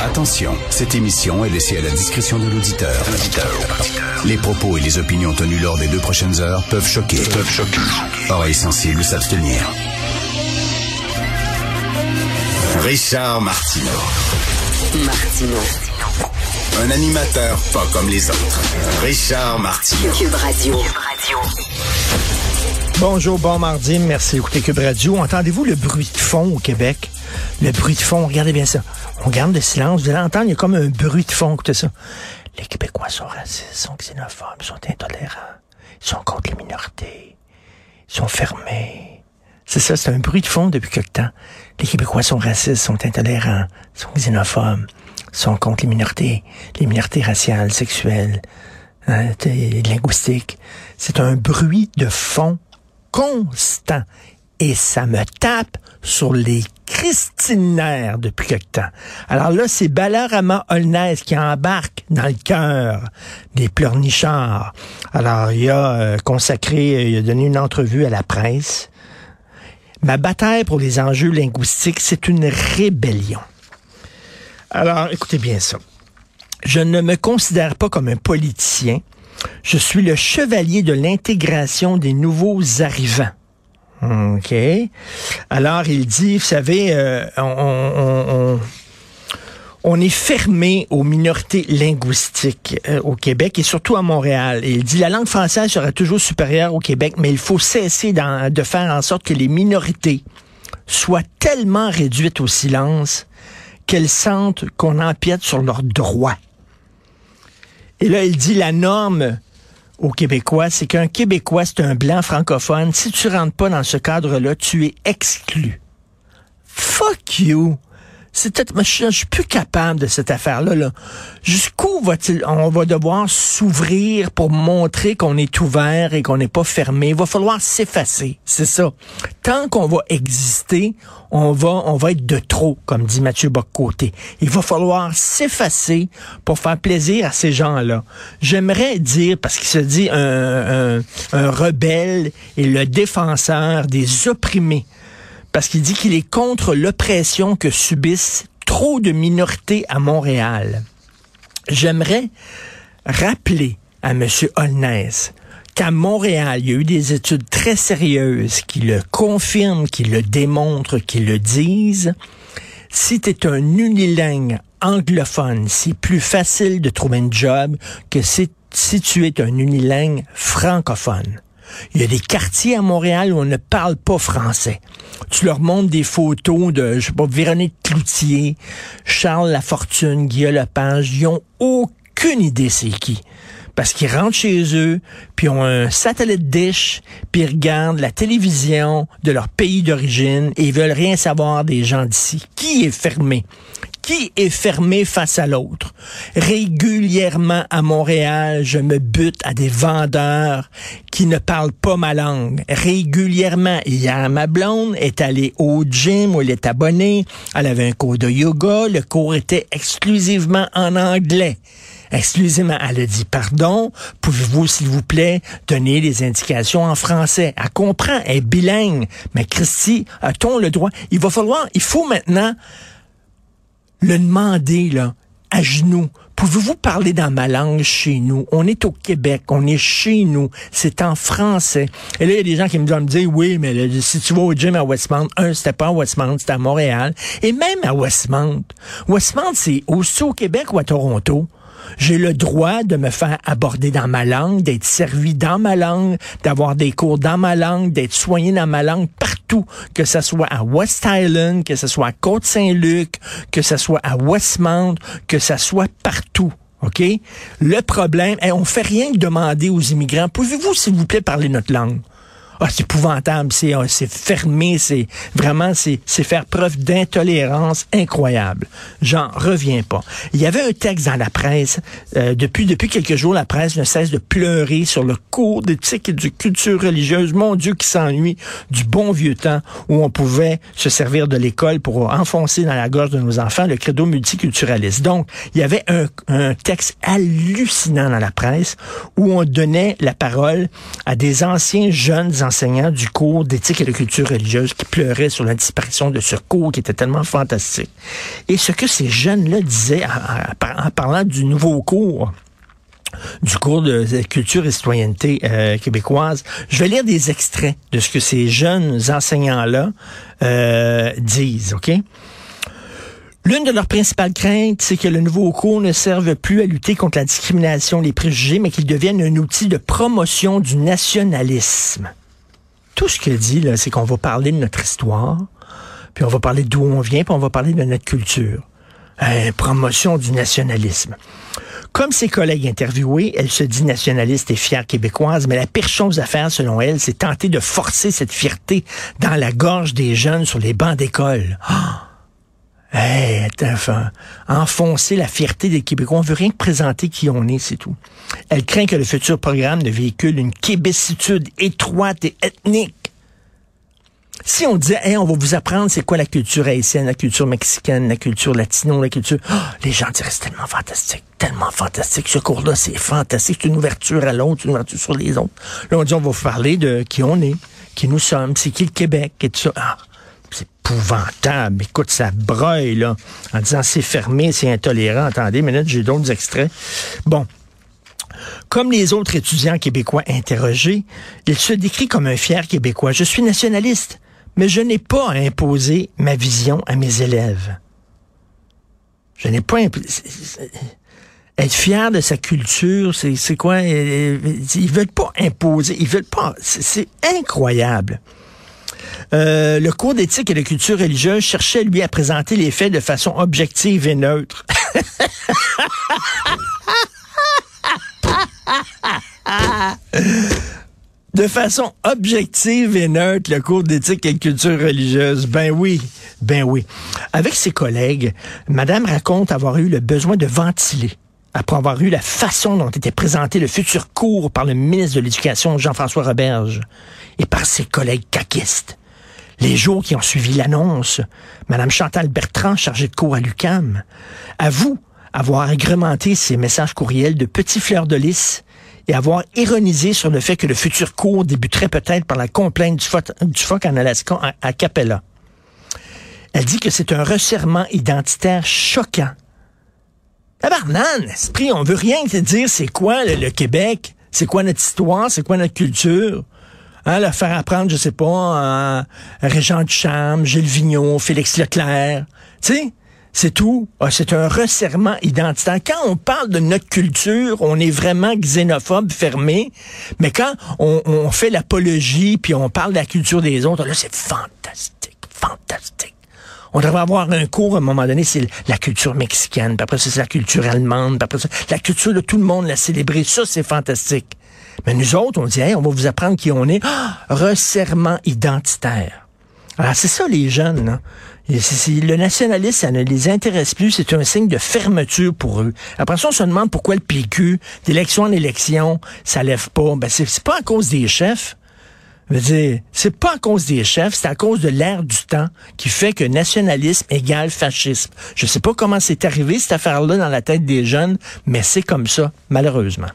Attention, cette émission est laissée à la discrétion de l'auditeur. Les propos et les opinions tenues lors des deux prochaines heures peuvent choquer. Peuvent choquer. Oreilles sensibles s'abstenir. Richard Martineau. Martino. Un animateur pas comme les autres. Richard Martineau. Cube Radio. Bonjour, bon mardi, merci d'écouter Cube Radio. Entendez-vous le bruit de fond au Québec? Le bruit de fond, regardez bien ça. On garde le silence, vous allez entendre, il y a comme un bruit de fond, écoutez ça. Les Québécois sont racistes, sont xénophobes, sont intolérants, sont contre les minorités, ils sont fermés. C'est ça, c'est un bruit de fond depuis quelque temps. Les Québécois sont racistes, sont intolérants, sont xénophobes, sont contre les minorités, les minorités raciales, sexuelles, hein, linguistiques. C'est un bruit de fond constant. Et ça me tape sur les cristinaires depuis quelque temps. Alors là, c'est Balarama Holness qui embarque dans le cœur des pleurnichards. Alors, il a euh, consacré, il a donné une entrevue à la presse. Ma bataille pour les enjeux linguistiques, c'est une rébellion. Alors, écoutez bien ça. Je ne me considère pas comme un politicien. Je suis le chevalier de l'intégration des nouveaux arrivants. OK. Alors, il dit, vous savez, euh, on, est fermé aux minorités linguistiques euh, au Québec et surtout à Montréal. Il dit, la langue française sera toujours supérieure au Québec, mais il faut cesser de faire en sorte que les minorités soient tellement réduites au silence qu'elles sentent qu'on empiète sur leurs droits. Et là, il dit la norme aux Québécois, c'est qu'un Québécois, c'est un blanc francophone. Si tu rentres pas dans ce cadre-là, tu es exclu. Fuck you. C'est peut-être, je, je suis plus capable de cette affaire-là. Là. Jusqu'où va-t-il, on va devoir s'ouvrir pour montrer qu'on est ouvert et qu'on n'est pas fermé? Il va falloir s'effacer. C'est ça. Tant qu'on va exister, on va, on va être de trop, comme dit Mathieu Boccoté. Il va falloir s'effacer pour faire plaisir à ces gens-là. J'aimerais dire, parce qu'il se dit un, un, un rebelle et le défenseur des opprimés parce qu'il dit qu'il est contre l'oppression que subissent trop de minorités à Montréal. J'aimerais rappeler à M. Holness qu'à Montréal, il y a eu des études très sérieuses qui le confirment, qui le démontrent, qui le disent. Si tu es un unilingue anglophone, c'est plus facile de trouver un job que si, si tu es un unilingue francophone. Il y a des quartiers à Montréal où on ne parle pas français. Tu leur montres des photos de, je sais pas, Véronique Cloutier, Charles Lafortune, Guillaume Lepage. Ils ont aucune idée c'est qui. Parce qu'ils rentrent chez eux, puis ont un satellite dish, puis ils regardent la télévision de leur pays d'origine et ils veulent rien savoir des gens d'ici. Qui est fermé? Qui est fermé face à l'autre? Régulièrement à Montréal, je me bute à des vendeurs qui ne parlent pas ma langue. Régulièrement. Hier, ma blonde est allée au gym où elle est abonnée. Elle avait un cours de yoga. Le cours était exclusivement en anglais. Exclusivement, elle a dit pardon, pouvez-vous, s'il vous plaît, donner les indications en français? Elle comprend, elle est bilingue. Mais Christy, a-t-on le droit? Il va falloir, il faut maintenant le demander, là, à genoux. Pouvez-vous parler dans ma langue chez nous? On est au Québec, on est chez nous, c'est en français. Et là, il y a des gens qui me doivent me dire, oui, mais là, si tu vas au gym à Westmount, un, c'était pas à Westmount, c'était à Montréal. Et même à Westmount. Westmount, c'est aussi au Québec ou à Toronto? J'ai le droit de me faire aborder dans ma langue, d'être servi dans ma langue, d'avoir des cours dans ma langue, d'être soigné dans ma langue partout, que ce soit à West Island, que ce soit à Côte-Saint-Luc, que ce soit à Westmount, que ce soit partout. OK? Le problème, on on fait rien que demander aux immigrants, pouvez-vous, s'il vous plaît, parler notre langue? Ah, c'est épouvantable, c'est c'est fermé, c'est vraiment c'est faire preuve d'intolérance incroyable. J'en reviens pas. Il y avait un texte dans la presse euh, depuis depuis quelques jours, la presse ne cesse de pleurer sur le cours d'éthique et de culture religieuse. Mon Dieu, qui s'ennuie du bon vieux temps où on pouvait se servir de l'école pour enfoncer dans la gorge de nos enfants le credo multiculturaliste. Donc, il y avait un, un texte hallucinant dans la presse où on donnait la parole à des anciens jeunes enseignants du cours d'éthique et de culture religieuse qui pleuraient sur la disparition de ce cours qui était tellement fantastique. Et ce que ces jeunes-là disaient en, parlant du nouveau cours, du cours de culture et citoyenneté euh, québécoise. Je vais lire des extraits de ce que ces jeunes enseignants-là euh, disent, OK? L'une de leurs principales craintes, c'est que le nouveau cours ne serve plus à lutter contre la discrimination, les préjugés, mais qu'il devienne un outil de promotion du nationalisme. Tout ce qu'il dit, là, c'est qu'on va parler de notre histoire, puis on va parler d'où on vient, puis on va parler de notre culture. Euh, promotion du nationalisme. Comme ses collègues interviewés, elle se dit nationaliste et fière québécoise, mais la pire chose à faire, selon elle, c'est tenter de forcer cette fierté dans la gorge des jeunes sur les bancs d'école. Ah! Hey, enfoncer la fierté des Québécois. On veut rien que présenter qui on est, c'est tout. Elle craint que le futur programme ne véhicule une québécitude étroite et ethnique. Si on disait, hey, on va vous apprendre c'est quoi la culture haïtienne, la culture mexicaine, la culture latino, la culture... Ah, les gens diraient, c'est tellement fantastique, tellement fantastique. Ce cours-là, c'est fantastique. C'est une ouverture à l'autre, une ouverture sur les autres. Là, on dit, on va vous parler de qui on est, qui nous sommes, c'est qui le Québec, et tout ça. Ah, c'est épouvantable. Écoute, ça breuille, là, en disant c'est fermé, c'est intolérant. Attendez, minute, j'ai d'autres extraits. Bon. Comme les autres étudiants québécois interrogés, il se décrit comme un fier Québécois. Je suis nationaliste, mais je n'ai pas à imposer ma vision à mes élèves. Je n'ai pas imp- être fier de sa culture, c'est quoi? Euh, Ils veulent pas imposer, ils veulent pas. C'est incroyable. Euh, le cours d'éthique et de culture religieuse cherchait, lui, à présenter les faits de façon objective et neutre. de façon objective et neutre, le cours d'éthique et de culture religieuse. Ben oui, ben oui. Avec ses collègues, Madame raconte avoir eu le besoin de ventiler après avoir eu la façon dont était présenté le futur cours par le ministre de l'Éducation, Jean-François Roberge, et par ses collègues caquistes. Les jours qui ont suivi l'annonce, Madame Chantal Bertrand, chargée de cours à l'UCAM, avoue avoir agrémenté ses messages courriels de petits fleurs de lys et avoir ironisé sur le fait que le futur cours débuterait peut-être par la complainte du, pho- du phoque en Alaska à Capella. Elle dit que c'est un resserrement identitaire choquant. Tabarnane, esprit, on veut rien te dire c'est quoi le, Québec, c'est quoi notre histoire, c'est quoi notre culture. Hein, leur faire apprendre, je sais pas, à Régent Duchamp, Gilles Vigneault, Félix Leclerc. Tu sais, c'est tout. Ah, c'est un resserrement identitaire. Quand on parle de notre culture, on est vraiment xénophobe, fermé. Mais quand on, on fait l'apologie, puis on parle de la culture des autres, là, c'est fantastique, fantastique. On devrait avoir un cours, à un moment donné, c'est la culture mexicaine, puis après c'est la culture allemande, puis après la culture de tout le monde, la célébrer. Ça, c'est fantastique. Mais nous autres, on dit, hey, on va vous apprendre qui on est. Ah, resserrement identitaire. Alors, c'est ça, les jeunes. c'est- le nationalisme, ça ne les intéresse plus. C'est un signe de fermeture pour eux. Après ça, on se demande pourquoi le PQ, d'élection en élection, ça lève pas. Ben, c'est pas à cause des chefs. C'est pas à cause des chefs, c'est à cause de l'ère du temps qui fait que nationalisme égale fascisme. Je sais pas comment c'est arrivé, cette affaire-là, dans la tête des jeunes, mais c'est comme ça, malheureusement.